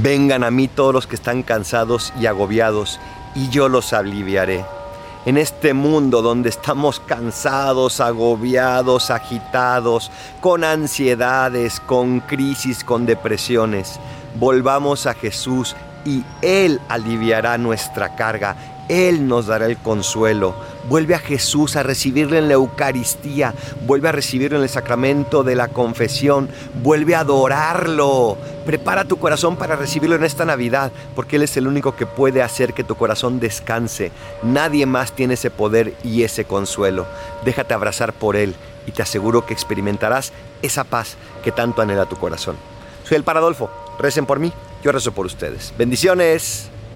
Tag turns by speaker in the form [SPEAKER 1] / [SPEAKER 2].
[SPEAKER 1] Vengan a mí todos los que están cansados y agobiados, y yo los aliviaré. En este mundo donde estamos cansados, agobiados, agitados, con ansiedades, con crisis, con depresiones, volvamos a Jesús y Él aliviará nuestra carga. Él nos dará el consuelo. Vuelve a Jesús a recibirle en la Eucaristía. Vuelve a recibirlo en el sacramento de la confesión. Vuelve a adorarlo. Prepara tu corazón para recibirlo en esta Navidad, porque Él es el único que puede hacer que tu corazón descanse. Nadie más tiene ese poder y ese consuelo. Déjate abrazar por Él y te aseguro que experimentarás esa paz que tanto anhela tu corazón. Soy el Paradolfo. Recen por mí, yo rezo por ustedes. Bendiciones.